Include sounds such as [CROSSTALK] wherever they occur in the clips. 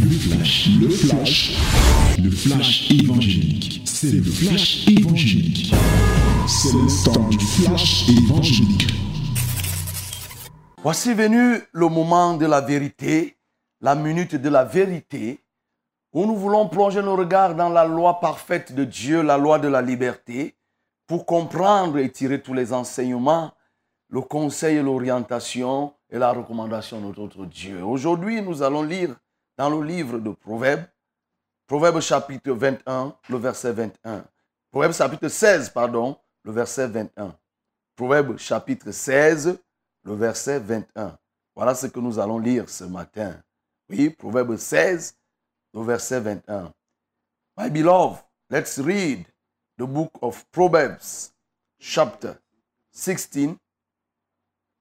Le flash, le flash, le flash évangélique. C'est le flash évangélique. C'est le du flash évangélique. Voici venu le moment de la vérité, la minute de la vérité, où nous voulons plonger nos regards dans la loi parfaite de Dieu, la loi de la liberté, pour comprendre et tirer tous les enseignements, le conseil et l'orientation et la recommandation de notre Dieu. Aujourd'hui, nous allons lire dans le livre de Proverbes, Proverbes chapitre 21, le verset 21. Proverbes chapitre 16, pardon, le verset 21. Proverbes chapitre 16, le verset 21. Voilà ce que nous allons lire ce matin. Oui, Proverbes 16, le verset 21. My beloved, let's read the book of Proverbs, chapter 16,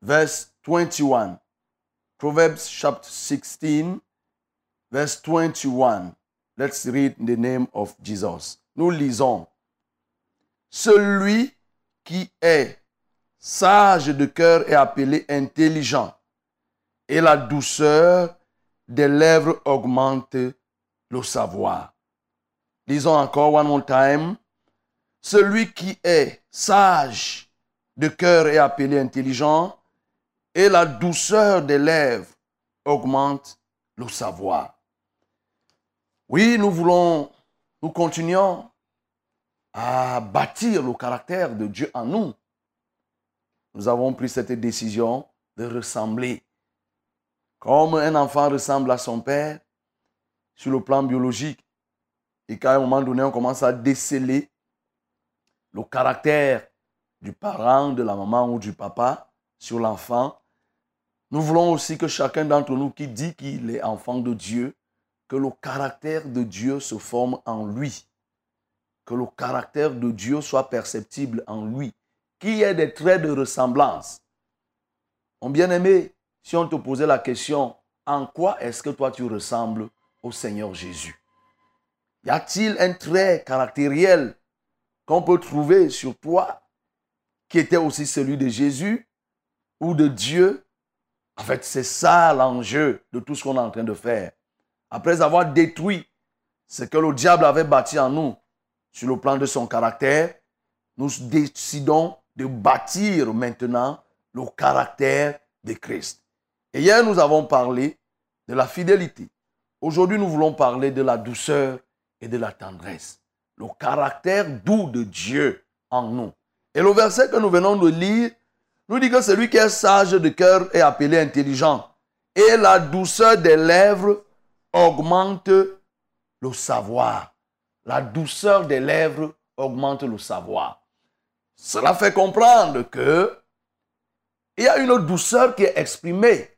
verse 21. Proverbs chapter 16, verse 21. Let's read the name of Jesus. Nous lisons. Celui qui est sage de cœur est appelé intelligent, et la douceur des lèvres augmente le savoir. Lisons encore one more time. Celui qui est sage de cœur est appelé intelligent, et la douceur des lèvres augmente le savoir. Oui, nous voulons, nous continuons à bâtir le caractère de Dieu en nous. Nous avons pris cette décision de ressembler. Comme un enfant ressemble à son père sur le plan biologique, et qu'à un moment donné, on commence à déceler le caractère du parent, de la maman ou du papa sur l'enfant, nous voulons aussi que chacun d'entre nous qui dit qu'il est enfant de Dieu, que le caractère de Dieu se forme en lui, que le caractère de Dieu soit perceptible en lui, qu'il y ait des traits de ressemblance. Mon bien-aimé, si on te posait la question, en quoi est-ce que toi tu ressembles au Seigneur Jésus? Y a-t-il un trait caractériel qu'on peut trouver sur toi qui était aussi celui de Jésus ou de Dieu? En fait, c'est ça l'enjeu de tout ce qu'on est en train de faire. Après avoir détruit ce que le diable avait bâti en nous sur le plan de son caractère, nous décidons de bâtir maintenant le caractère de Christ. Et hier, nous avons parlé de la fidélité. Aujourd'hui, nous voulons parler de la douceur et de la tendresse. Le caractère doux de Dieu en nous. Et le verset que nous venons de lire nous dit que celui qui est sage de cœur est appelé intelligent. Et la douceur des lèvres augmente le savoir. La douceur des lèvres augmente le savoir. Cela fait comprendre que il y a une douceur qui est exprimée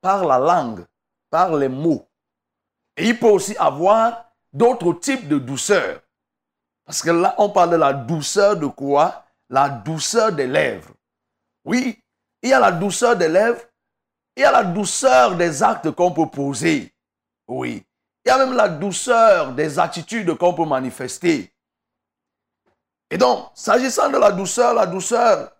par la langue, par les mots. Et il peut aussi avoir d'autres types de douceur. Parce que là, on parle de la douceur de quoi? La douceur des lèvres. Oui, il y a la douceur des lèvres, il y a la douceur des actes qu'on peut poser. Oui. Il y a même la douceur des attitudes qu'on peut manifester. Et donc, s'agissant de la douceur, la douceur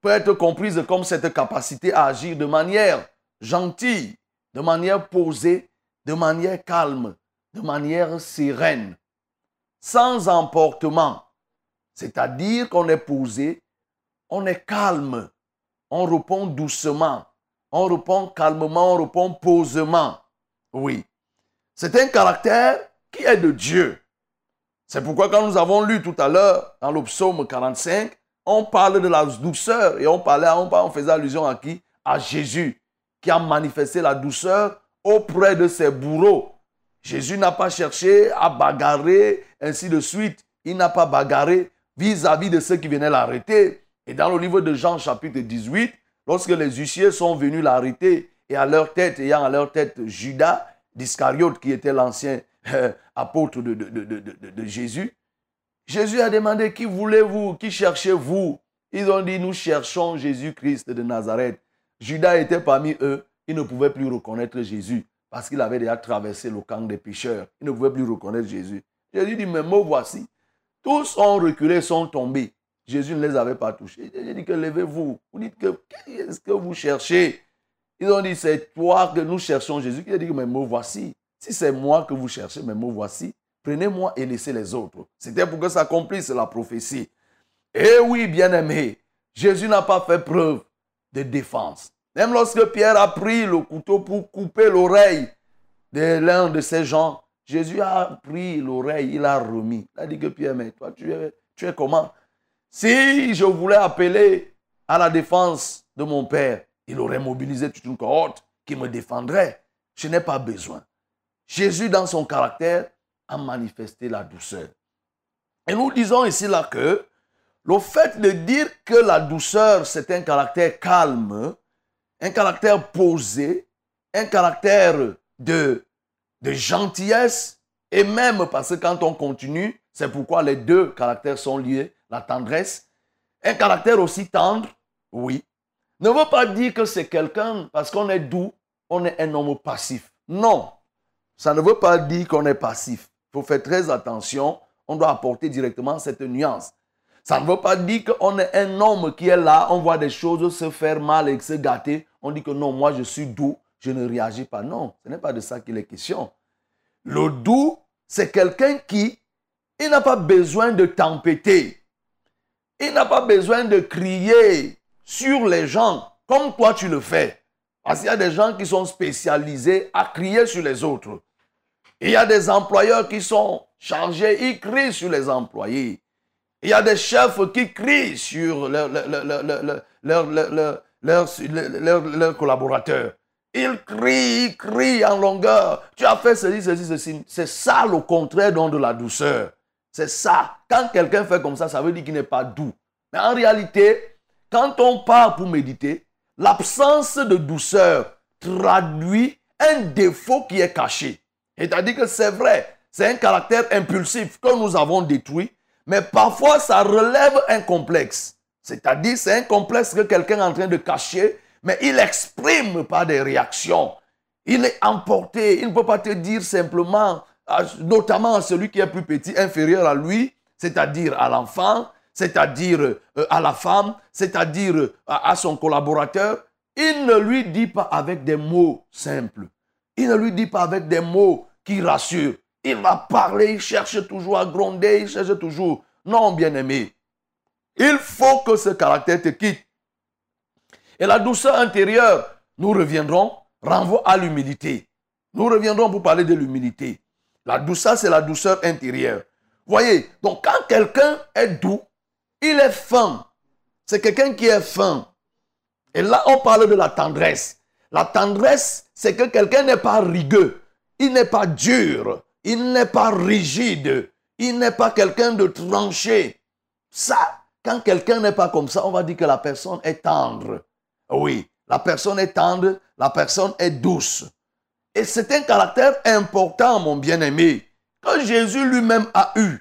peut être comprise comme cette capacité à agir de manière gentille, de manière posée, de manière calme, de manière sereine, sans emportement. C'est-à-dire qu'on est posé, on est calme, on répond doucement, on répond calmement, on répond posément. Oui. C'est un caractère qui est de Dieu. C'est pourquoi quand nous avons lu tout à l'heure dans le psaume 45, on parle de la douceur et on parlait, on, faisait allusion à qui? À Jésus qui a manifesté la douceur auprès de ses bourreaux. Jésus n'a pas cherché à bagarrer, ainsi de suite. Il n'a pas bagarré vis-à-vis -vis de ceux qui venaient l'arrêter. Et dans le livre de Jean chapitre 18, lorsque les huissiers sont venus l'arrêter, et à leur tête, ayant à leur tête Judas, d'Iscariote, qui était l'ancien euh, apôtre de, Jésus, Jésus a demandé, qui voulez-vous Qui cherchez-vous? Ils ont dit, nous cherchons Jésus-Christ de Nazareth. Judas était parmi eux. Il ne pouvait plus reconnaître Jésus parce qu'il avait déjà traversé le camp des pécheurs. Il ne pouvait plus reconnaître Jésus. Jésus dit, mais moi voici. Tous ont reculé, sont tombés. Jésus ne les avait pas touchés. Jésus dit que levez-vous. Vous dites que qu'est-ce que vous cherchez? Ils ont dit, c'est toi que nous cherchons Jésus. Il a dit, mais me voici. si c'est moi que vous cherchez, mais me voici, prenez-moi et laissez les autres. C'était pour que s'accomplisse la prophétie. Eh oui, bien-aimé, Jésus n'a pas fait preuve de défense. Même lorsque Pierre a pris le couteau pour couper l'oreille de l'un de ces gens, Jésus a pris l'oreille, il a remis. Il a dit que Pierre, mais toi, tu es comment? Si je voulais appeler à la défense de mon Père, il aurait mobilisé toute une cohorte qui me défendrait. Je n'ai pas besoin. Jésus, dans son caractère, a manifesté la douceur. Et nous disons ici là que le fait de dire que la douceur, c'est un caractère calme, un caractère posé, un caractère de, de gentillesse, et même parce que quand on continue, c'est pourquoi les deux caractères sont liés, la tendresse, un caractère aussi tendre, oui, ne veut pas dire que c'est quelqu'un, parce qu'on est doux, on est un homme passif. Non, ça ne veut pas dire qu'on est passif. Il faut faire très attention, on doit apporter directement cette nuance. Ça ne veut pas dire qu'on est un homme qui est là, on voit des choses se faire mal et se gâter. On dit que non, moi je suis doux, je ne réagis pas. Non, ce n'est pas de ça qu'il est question. Le doux, c'est quelqu'un qui, il n'a pas besoin de tempêter. Il n'a pas besoin de crier sur les gens comme toi tu le fais. Parce qu'il y a des gens qui sont spécialisés à crier sur les autres. Il y a des employeurs qui sont chargés, ils crient sur les employés. Il y a des chefs qui crient sur leurs collaborateurs. Ils crient, ils crient en longueur. Tu as fait ceci, ceci, ceci. C'est ça le contraire de la douceur. C'est ça. Quand quelqu'un fait comme ça, ça veut dire qu'il n'est pas doux. Mais en réalité, quand on part pour méditer, l'absence de douceur traduit un défaut qui est caché. C'est-à-dire que c'est vrai, c'est un caractère impulsif que nous avons détruit mais parfois, ça relève un complexe. C'est-à-dire, c'est un complexe que quelqu'un est en train de cacher, mais il exprime par des réactions. Il est emporté. Il ne peut pas te dire simplement, notamment à celui qui est plus petit, inférieur à lui, c'est-à-dire à l'enfant, c'est-à-dire euh, à la femme, c'est-à-dire euh, à son collaborateur. Il ne lui dit pas avec des mots simples. Il ne lui dit pas avec des mots qui rassurent. Il va parler, il cherche toujours à gronder, il cherche toujours. Non, bien-aimé. Il faut que ce caractère te quitte. Et la douceur intérieure, nous reviendrons, renvoie à l'humilité. Nous reviendrons pour parler de l'humilité. La douceur, c'est la douceur intérieure. Voyez, donc quand quelqu'un est doux, il est fin. C'est quelqu'un qui est fin. Et là, on parle de la tendresse. La tendresse, c'est que quelqu'un n'est pas rigueux. Il n'est pas dur. Il n'est pas rigide. Il n'est pas quelqu'un de tranché. Ça, quand quelqu'un n'est pas comme ça, on va dire que la personne est tendre. Oui, la personne est tendre, la personne est douce. Et c'est un caractère important, mon bien-aimé, que Jésus lui-même a eu,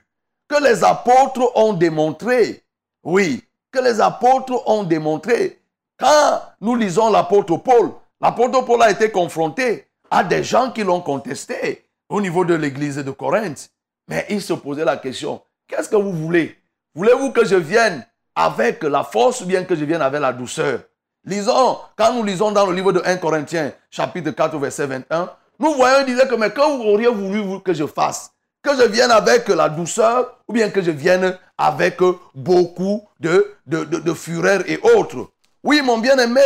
que les apôtres ont démontré. Oui, que les apôtres ont démontré. Quand nous lisons l'apôtre Paul, l'apôtre Paul a été confronté à des gens qui l'ont contesté au niveau de l'église de Corinthe. Mais il se posait la question, qu'est-ce que vous voulez? Voulez-vous que je vienne avec la force ou bien que je vienne avec la douceur? Lisons, quand nous lisons dans le livre de 1 Corinthiens, chapitre 4, verset 21, nous voyons, il disait que, mais que vous auriez voulu que je fasse? Que je vienne avec la douceur ou bien que je vienne avec beaucoup de, de, de fureur et autres Oui, mon bien-aimé,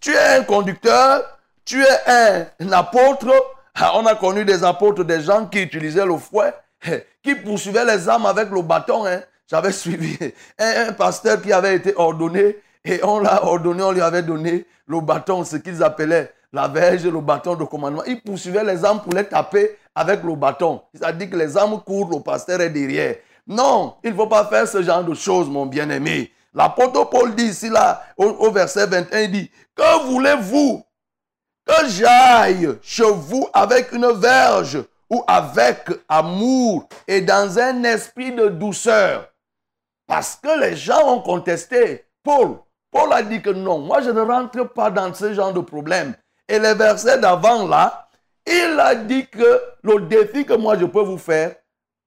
tu es un conducteur, tu es un apôtre, ah, on a connu des apôtres, des gens qui utilisaient le fouet, [LAUGHS] qui poursuivaient les âmes avec le bâton. Hein. J'avais [LAUGHS] suivi un, pasteur qui avait été ordonné et on l'a ordonné, on lui avait donné le bâton, ce qu'ils appelaient la verge, le bâton de commandement. Il poursuivait les âmes pour les taper avec le bâton. C'est-à-dire que les âmes courent, le pasteur est derrière. Non, il ne faut pas faire ce genre de choses, mon bien-aimé. L'apôtre Paul dit ici, là, au, verset 21, il dit, que voulez-vous que j'aille chez vous avec une verge ou avec amour et dans un esprit de douceur? Parce que les gens ont contesté Paul. Paul a dit que non, moi je ne rentre pas dans ce genre de problème. Et les versets d'avant là, il a dit que le défi que moi je peux vous faire,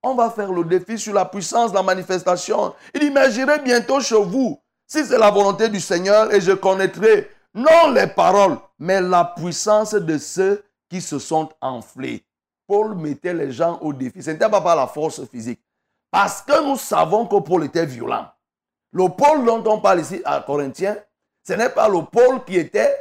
on va faire le défi sur la puissance la manifestation. Il dit, mais j'irai bientôt chez vous, si c'est la volonté du Seigneur, et je connaîtrai non les paroles, mais la puissance de ceux qui se sont enflés. Paul mettait les gens au défi. Ce n'était pas par la force physique. Parce que nous savons que Paul était violent. Le Paul dont on parle ici à Corinthiens, ce n'est pas le Paul qui était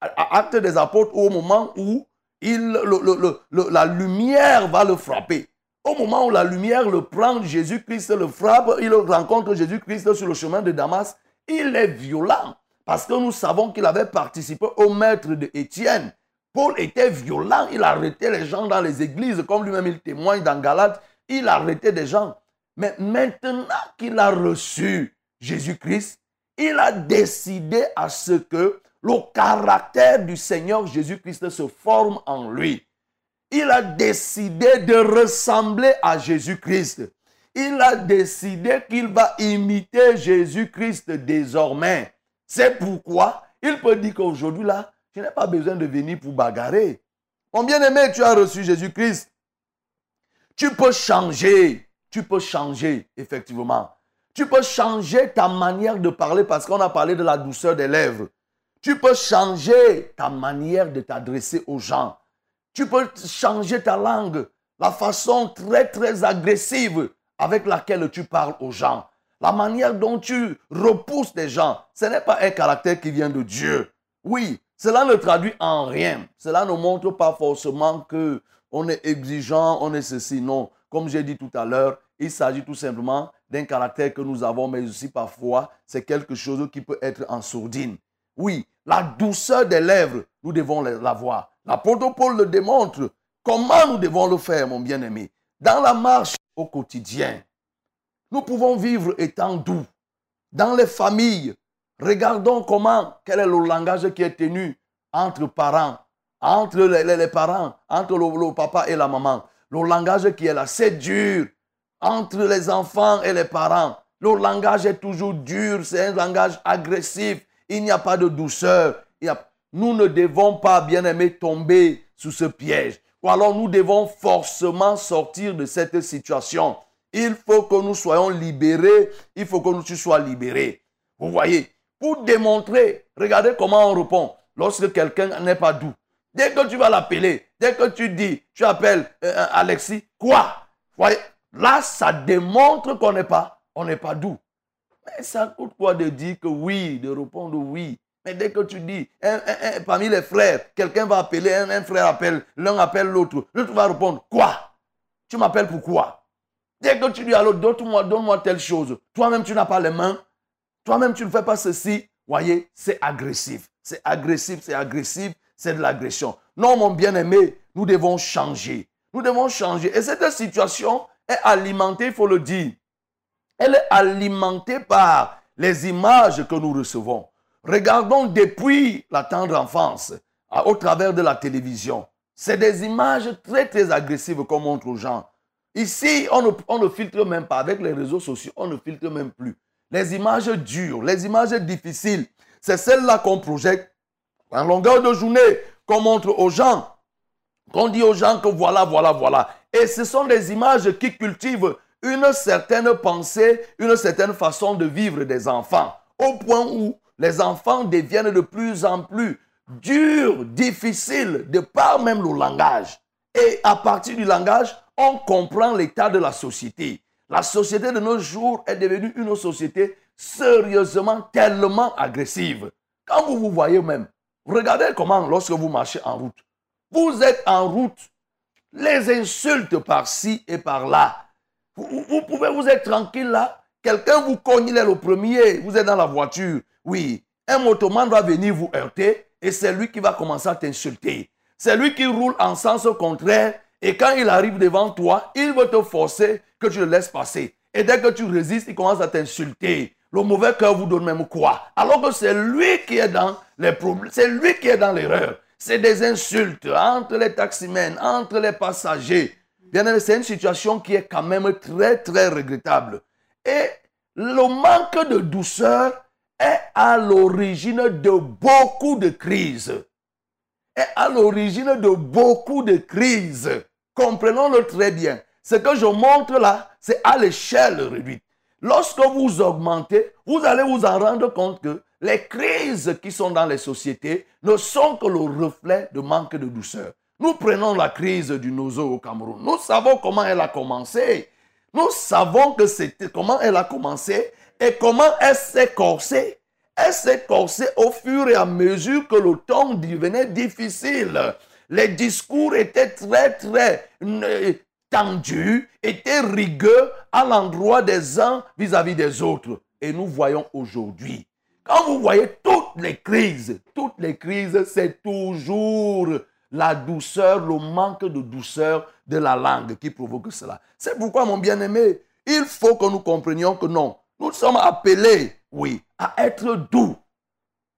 à Acte des Apôtres au moment où la lumière va le frapper. Au moment où la lumière le prend, Jésus-Christ le frappe, il rencontre Jésus-Christ sur le chemin de Damas, il est violent. Parce que nous savons qu'il avait participé au maître de Étienne. Paul était violent, il arrêtait les gens dans les églises, comme lui-même il témoigne dans Galate, il arrêtait des gens. Mais maintenant qu'il a reçu Jésus-Christ, il a décidé à ce que le caractère du Seigneur Jésus-Christ se forme en lui. Il a décidé de ressembler à Jésus-Christ. Il a décidé qu'il va imiter Jésus-Christ désormais. C'est pourquoi il peut dire qu'aujourd'hui, là, je n'ai pas besoin de venir pour bagarrer. Mon bien-aimé, tu as reçu Jésus-Christ. Tu peux changer. Tu peux changer, effectivement. Tu peux changer ta manière de parler parce qu'on a parlé de la douceur des lèvres. Tu peux changer ta manière de t'adresser aux gens. Tu peux changer ta langue, la façon très très agressive avec laquelle tu parles aux gens. La manière dont tu repousses des gens, ce n'est pas un caractère qui vient de Dieu. Oui, cela ne traduit en rien. Cela ne montre pas forcément que on est exigeant, on est ceci. Non, comme j'ai dit tout à l'heure, il s'agit tout simplement d'un caractère que nous avons, mais aussi parfois, c'est quelque chose qui peut être en sourdine. Oui, la douceur des lèvres, nous devons l'avoir. L'apôtre Paul le démontre. Comment nous devons le faire, mon bien-aimé? Dans la marche au quotidien, nous pouvons vivre étant doux. Dans les familles, regardons comment, quel est le langage qui est tenu entre parents, entre les, parents, entre le, papa et la maman. Le langage qui est là, c'est dur entre les enfants et les parents. Le langage est toujours dur, c'est un langage agressif. Il n'y a pas de douceur. Nous ne devons pas, bien aimés, tomber sous ce piège. Ou alors nous devons forcément sortir de cette situation. Il faut que nous soyons libérés. Il faut que nous soyons libérés. Vous voyez, pour démontrer, regardez comment on répond lorsque quelqu'un n'est pas doux. Dès que tu vas l'appeler, dès que tu dis, tu appelles euh, euh, Alexis, quoi? Voyez, Là, ça démontre qu'on n'est pas, on n'est pas doux. Mais ça coûte quoi de dire que oui, de répondre oui? Mais dès que tu dis, parmi les frères, quelqu'un va appeler, un, frère appelle, l'un appelle l'autre, l'autre va répondre, quoi? Tu m'appelles pourquoi Dès que tu dis à l'autre, donne-moi donne telle chose, toi-même tu n'as pas les mains, toi-même tu ne fais pas ceci, voyez, c'est agressif. C'est agressif, c'est agressif, c'est de l'agression. Non, mon bien-aimé, nous devons changer. Nous devons changer. Et cette situation, est alimentée, il faut le dire. Elle est alimentée par les images que nous recevons. Regardons depuis la tendre enfance, au travers de la télévision. C'est des images très, très agressives qu'on montre aux gens. Ici, on ne, on ne filtre même pas. Avec les réseaux sociaux, on ne filtre même plus. Les images dures, les images difficiles, c'est celles-là qu'on projette en longueur de journée, qu'on montre aux gens. Qu'on dit aux gens que voilà, voilà, voilà. Et ce sont des images qui cultivent une certaine pensée, une certaine façon de vivre des enfants, au point où les enfants deviennent de plus en plus durs, difficiles, de par même le langage. Et à partir du langage, on comprend l'état de la société. La société de nos jours est devenue une société sérieusement tellement agressive. Quand vous vous voyez même, regardez comment lorsque vous marchez en route, vous êtes en route les insultes par-ci et par-là. Vous, pouvez vous être tranquille là. Quelqu'un vous cogne le premier, vous êtes dans la voiture. Oui, un motoman va venir vous heurter et c'est lui qui va commencer à t'insulter. C'est lui qui roule en sens contraire et quand il arrive devant toi, il va te forcer que tu le laisses passer. Et dès que tu résistes, il commence à t'insulter. Le mauvais cœur vous donne même quoi? Alors que c'est lui qui est dans les problèmes, c'est lui qui est dans l'erreur c'est des insultes entre les taximens, entre les passagers. Bien c'est une situation qui est quand même très, très regrettable. Et le manque de douceur est à l'origine de beaucoup de crises. Est à l'origine de beaucoup de crises. Comprenons-le très bien. Ce que je montre là, c'est à l'échelle réduite. Lorsque vous augmentez, vous allez vous en rendre compte que les crises qui sont dans les sociétés ne sont que le reflet de manque de douceur. Nous prenons la crise du nozo au Cameroun. Nous savons comment elle a commencé. Nous savons que comment elle a commencé et comment elle s'est corsée. Elle s'est corsée au fur et à mesure que le temps devenait difficile. Les discours étaient très, très euh, tendus, étaient rigueux à l'endroit des uns vis-à-vis des autres. Et nous voyons aujourd'hui, quand vous voyez toutes les crises, toutes les crises, c'est toujours la douceur, le manque de douceur de la langue qui provoque cela. C'est pourquoi, mon bien-aimé, il faut que nous comprenions que non, nous sommes appelés, oui, à être doux.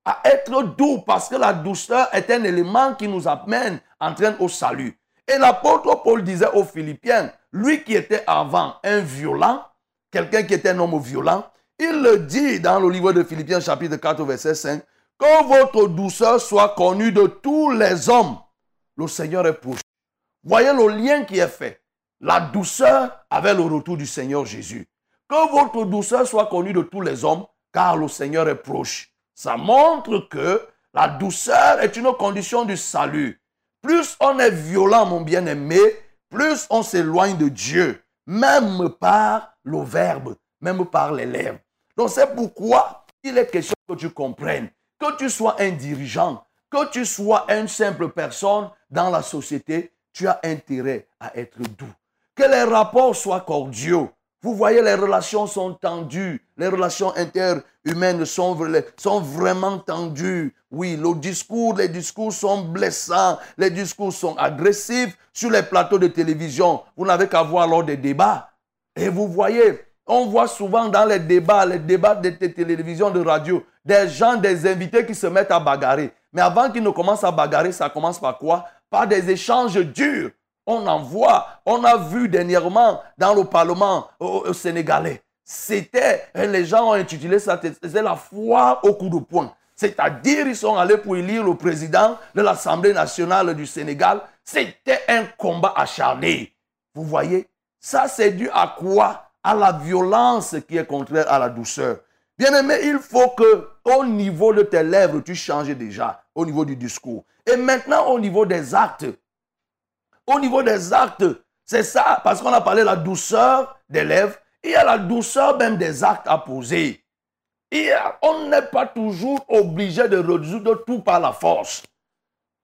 À être doux parce que la douceur est un élément qui nous amène, entraîne au salut. Et l'apôtre Paul disait aux Philippiens, lui qui était avant un violent, quelqu'un qui était un homme violent, il le dit dans le livre de Philippiens chapitre 4 verset 5, que votre douceur soit connue de tous les hommes le Seigneur est proche. Voyez le lien qui est fait. La douceur avec le retour du Seigneur Jésus. Que votre douceur soit connue de tous les hommes, car le Seigneur est proche. Ça montre que la douceur est une condition du salut. Plus on est violent, mon bien-aimé, plus on s'éloigne de Dieu, même par le verbe, même par les lèvres. Donc c'est pourquoi il est question que tu comprennes, que tu sois un dirigeant, que tu sois une simple personne dans la société, tu as intérêt à être doux. Que les rapports soient cordiaux. Vous voyez, les relations sont tendues. Les relations interhumaines sont, sont vraiment tendues. Oui, le discours, les discours sont blessants. Les discours sont agressifs. Sur les plateaux de télévision, vous n'avez qu'à voir lors des débats. Et vous voyez, on voit souvent dans les débats, les débats de télévision, de radio, des gens, des invités qui se mettent à bagarrer. Mais avant qu'ils ne commencent à bagarrer, ça commence par quoi? Par des échanges durs. On en voit, on a vu dernièrement dans le Parlement au, Sénégalais. C'était, les gens ont intitulé ça, c'était la foi au coup de poing. C'est-à-dire, ils sont allés pour élire le président de l'Assemblée nationale du Sénégal. C'était un combat acharné. Vous voyez? Ça, c'est dû à quoi? À la violence qui est contraire à la douceur. Bien-aimé, il faut que au niveau de tes lèvres, tu changes déjà, au niveau du discours. Et maintenant, au niveau des actes. Au niveau des actes, c'est ça, parce qu'on a parlé de la douceur des lèvres, il y a la douceur même des actes à poser. Et on n'est pas toujours obligé de résoudre tout par la force.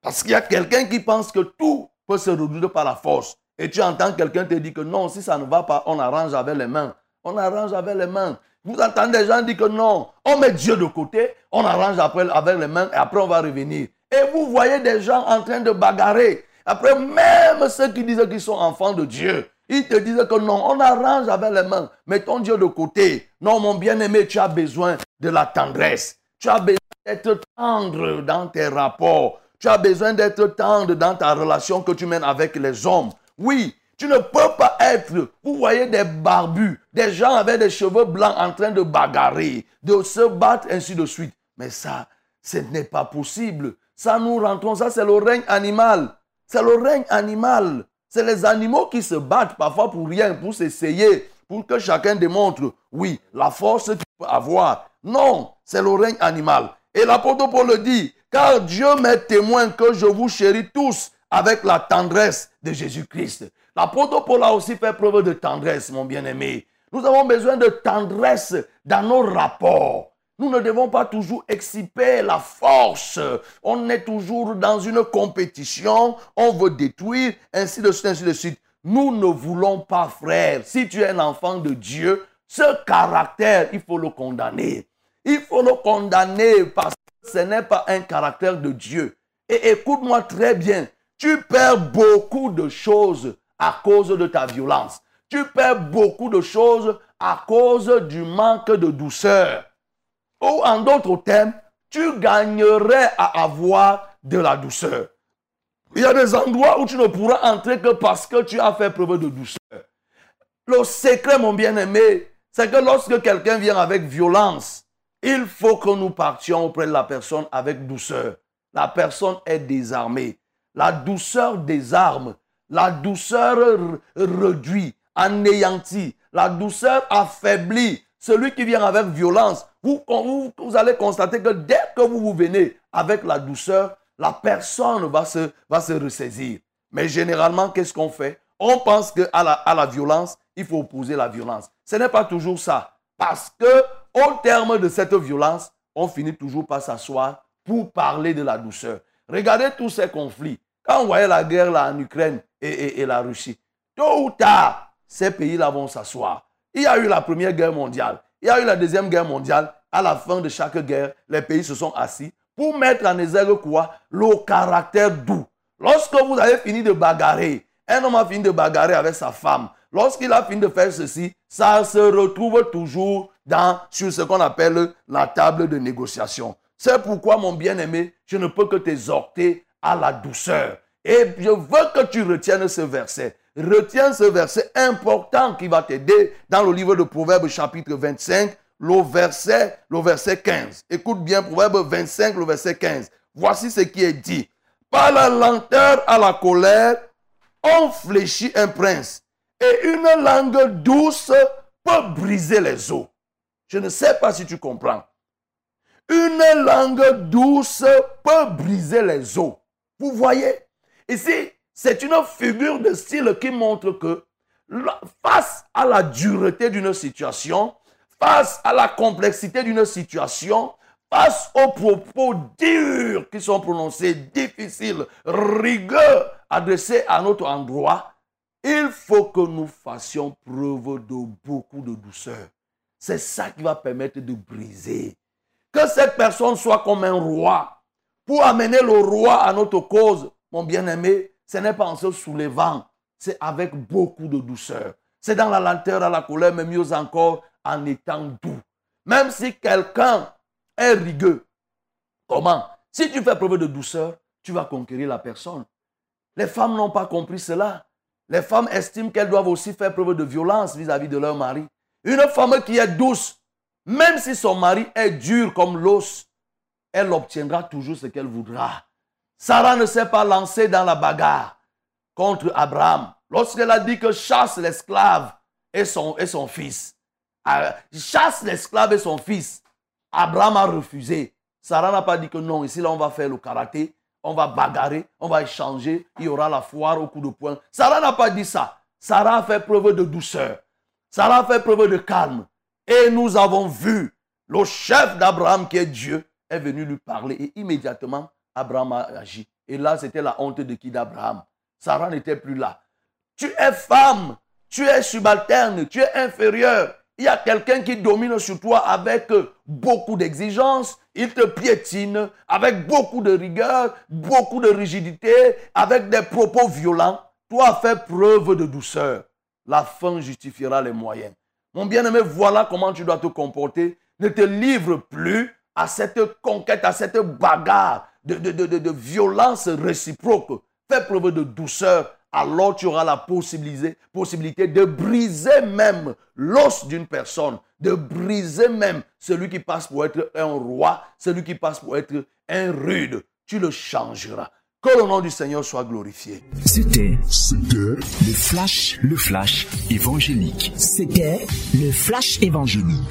Parce qu'il y a quelqu'un qui pense que tout peut se résoudre par la force. Et tu entends quelqu'un te dire que non, si ça ne va pas, on arrange avec les mains. On arrange avec les mains. Vous entendez des gens dire que non, on met Dieu de côté, on arrange après avec les mains et après on va revenir. Et vous voyez des gens en train de bagarrer. Après, même ceux qui disent qu'ils sont enfants de Dieu, ils te disent que non, on arrange avec les mains. Mettons Dieu de côté. Non, mon bien-aimé, tu as besoin de la tendresse. Tu as besoin d'être tendre dans tes rapports. Tu as besoin d'être tendre dans ta relation que tu mènes avec les hommes. Oui, tu ne peux pas être, vous voyez des barbus, des gens avec des cheveux blancs en train de bagarrer, de se battre, ainsi de suite. Mais ça, ce n'est pas possible. Ça, nous rentrons, ça c'est le règne animal. C'est le règne animal. C'est les animaux qui se battent parfois pour rien, pour s'essayer, pour que chacun démontre, oui, la force qu'il peut avoir. Non, c'est le règne animal. Et l'apôtre Paul le dit, car Dieu m'est témoin que je vous chéris tous avec la tendresse de Jésus-Christ. L'apôtre Paul a aussi fait preuve de tendresse, mon bien-aimé. Nous avons besoin de tendresse dans nos rapports. Nous ne devons pas toujours exciper la force. On est toujours dans une compétition. On veut détruire, ainsi de suite, ainsi de suite. Nous ne voulons pas, frère. Si tu es un enfant de Dieu, ce caractère, il faut le condamner. Il faut le condamner parce que ce n'est pas un caractère de Dieu. Et écoute-moi très bien. Tu perds beaucoup de choses à cause de ta violence. Tu perds beaucoup de choses à cause du manque de douceur. Ou en d'autres termes, tu gagnerais à avoir de la douceur. Il y a des endroits où tu ne pourras entrer que parce que tu as fait preuve de douceur. Le secret, mon bien-aimé, c'est que lorsque quelqu'un vient avec violence, il faut que nous partions auprès de la personne avec douceur. La personne est désarmée. La douceur désarme la douceur réduit, anéantit. La douceur affaiblit. Celui qui vient avec violence, vous, vous, allez constater que dès que vous vous venez avec la douceur, la personne va se, va se ressaisir. Mais généralement, qu'est-ce qu'on fait? On pense qu'à la, à la violence, il faut opposer la violence. Ce n'est pas toujours ça. Parce que au terme de cette violence, on finit toujours par s'asseoir pour parler de la douceur. Regardez tous ces conflits. Quand on voyait la guerre en Ukraine et, la Russie, tôt ou tard, ces pays-là vont s'asseoir. Il y a eu la première guerre mondiale. Il y a eu la deuxième guerre mondiale. À la fin de chaque guerre, les pays se sont assis pour mettre en exergue quoi? Le caractère doux. Lorsque vous avez fini de bagarrer, un homme a fini de bagarrer avec sa femme. Lorsqu'il a fini de faire ceci, ça se retrouve toujours dans, sur ce qu'on appelle la table de négociation. C'est pourquoi, mon bien-aimé, je ne peux que t'exhorter à la douceur. Et je veux que tu retiennes ce verset. Retiens ce verset important qui va t'aider dans le livre de Proverbes chapitre 25, le verset, le verset 15. Écoute bien Proverbe 25, le verset 15. Voici ce qui est dit. Par la lenteur à la colère, on fléchit un prince. Et une langue douce peut briser les os. Je ne sais pas si tu comprends. Une langue douce peut briser les os. Vous voyez? Ici, c'est une figure de style qui montre que face à la dureté d'une situation, face à la complexité d'une situation, face aux propos durs qui sont prononcés, difficiles, rigueux, adressés à notre endroit, il faut que nous fassions preuve de beaucoup de douceur. C'est ça qui va permettre de briser. Que cette personne soit comme un roi. Pour amener le roi à notre cause, mon bien-aimé, ce n'est pas en se soulevant, c'est avec beaucoup de douceur. C'est dans la lenteur, à la colère, mais mieux encore, en étant doux. Même si quelqu'un est rigueux, comment? Si tu fais preuve de douceur, tu vas conquérir la personne. Les femmes n'ont pas compris cela. Les femmes estiment qu'elles doivent aussi faire preuve de violence vis-à-vis de leur mari. Une femme qui est douce, même si son mari est dur comme l'os, elle obtiendra toujours ce qu'elle voudra. Sarah ne s'est pas lancée dans la bagarre contre Abraham lorsqu'elle a dit que chasse l'esclave et son, et son fils. Ah, chasse l'esclave et son fils. Abraham a refusé. Sarah n'a pas dit que non, ici là on va faire le karaté, on va bagarrer, on va échanger, il y aura la foire au coup de poing. Sarah n'a pas dit ça. Sarah a fait preuve de douceur. Sarah a fait preuve de calme. Et nous avons vu le chef d'Abraham qui est Dieu est venu lui parler et immédiatement Abraham a agi. Et là, c'était la honte de qui d'Abraham. Sarah n'était plus là. Tu es femme, tu es subalterne, tu es inférieur. Il y a quelqu'un qui domine sur toi avec beaucoup d'exigences. Il te piétine avec beaucoup de rigueur, beaucoup de rigidité, avec des propos violents. Toi, fais preuve de douceur. La fin justifiera les moyens. Mon bien-aimé, voilà comment tu dois te comporter. Ne te livre plus à cette conquête, à cette bagarre de, violence réciproque. Fais preuve de douceur alors tu auras la possibilité, possibilité de briser même l'os d'une personne, de briser même celui qui passe pour être un roi, celui qui passe pour être un rude. Tu le changeras. Que le nom du Seigneur soit glorifié. C'était, c'était le flash, le flash évangélique. C'était le flash évangélique.